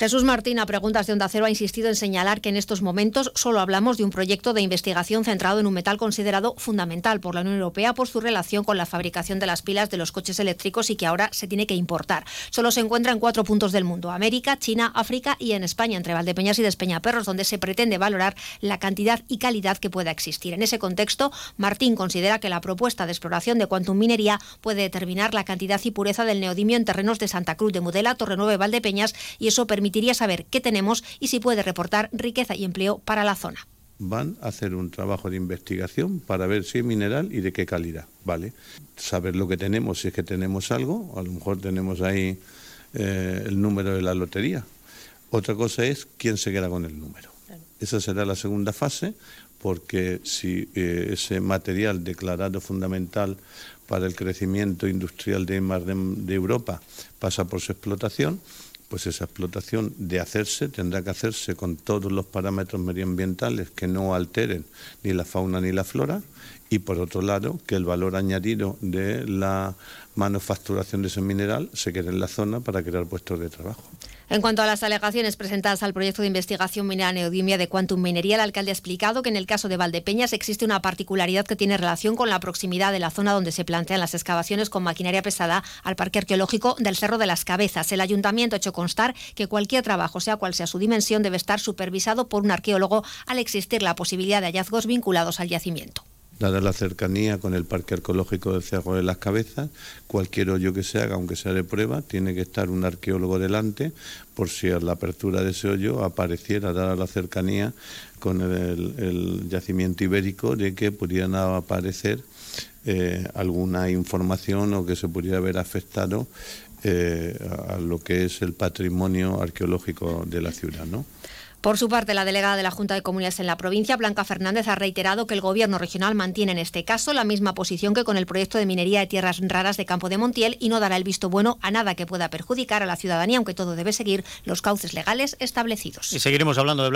Jesús Martín, a preguntas de Onda Cero, ha insistido en señalar que en estos momentos solo hablamos de un proyecto de investigación centrado en un metal considerado fundamental por la Unión Europea por su relación con la fabricación de las pilas de los coches eléctricos y que ahora se tiene que importar. Solo se encuentra en cuatro puntos del mundo, América, China, África y en España, entre Valdepeñas y Despeñaperros, donde se pretende valorar la cantidad y calidad que pueda existir. En ese contexto, Martín considera que la propuesta de exploración de Quantum Minería puede determinar la cantidad y pureza del neodimio en terrenos de Santa Cruz de Mudela, Torrenueve, Valdepeñas y eso permite permitiría saber qué tenemos y si puede reportar riqueza y empleo para la zona. Van a hacer un trabajo de investigación para ver si es mineral y de qué calidad, ¿vale? Saber lo que tenemos, si es que tenemos algo, a lo mejor tenemos ahí eh, el número de la lotería. Otra cosa es quién se queda con el número. Esa será la segunda fase, porque si eh, ese material declarado fundamental para el crecimiento industrial de, de Europa pasa por su explotación, pues esa explotación de hacerse tendrá que hacerse con todos los parámetros medioambientales que no alteren ni la fauna ni la flora y por otro lado que el valor añadido de la manufacturación de ese mineral se quede en la zona para crear puestos de trabajo. En cuanto a las alegaciones presentadas al proyecto de investigación minera neodimia de Quantum Minería, el alcalde ha explicado que en el caso de Valdepeñas existe una particularidad que tiene relación con la proximidad de la zona donde se plantean las excavaciones con maquinaria pesada al Parque Arqueológico del Cerro de las Cabezas. El ayuntamiento ha hecho constar que cualquier trabajo, sea cual sea su dimensión, debe estar supervisado por un arqueólogo al existir la posibilidad de hallazgos vinculados al yacimiento. Dada la cercanía con el Parque Arqueológico del Cerro de las Cabezas, cualquier hoyo que se haga, aunque sea de prueba, tiene que estar un arqueólogo delante por si a la apertura de ese hoyo apareciera, dada la cercanía con el, yacimiento ibérico, de que pudieran aparecer eh, alguna información o que se pudiera haber afectado eh, a lo que es el patrimonio arqueológico de la ciudad. ¿no? Por su parte, la delegada de la Junta de Comunidades en la provincia, Blanca Fernández, ha reiterado que el Gobierno regional mantiene en este caso la misma posición que con el proyecto de minería de tierras raras de Campo de Montiel y no dará el visto bueno a nada que pueda perjudicar a la ciudadanía, aunque todo debe seguir los cauces legales establecidos. Y seguiremos hablando de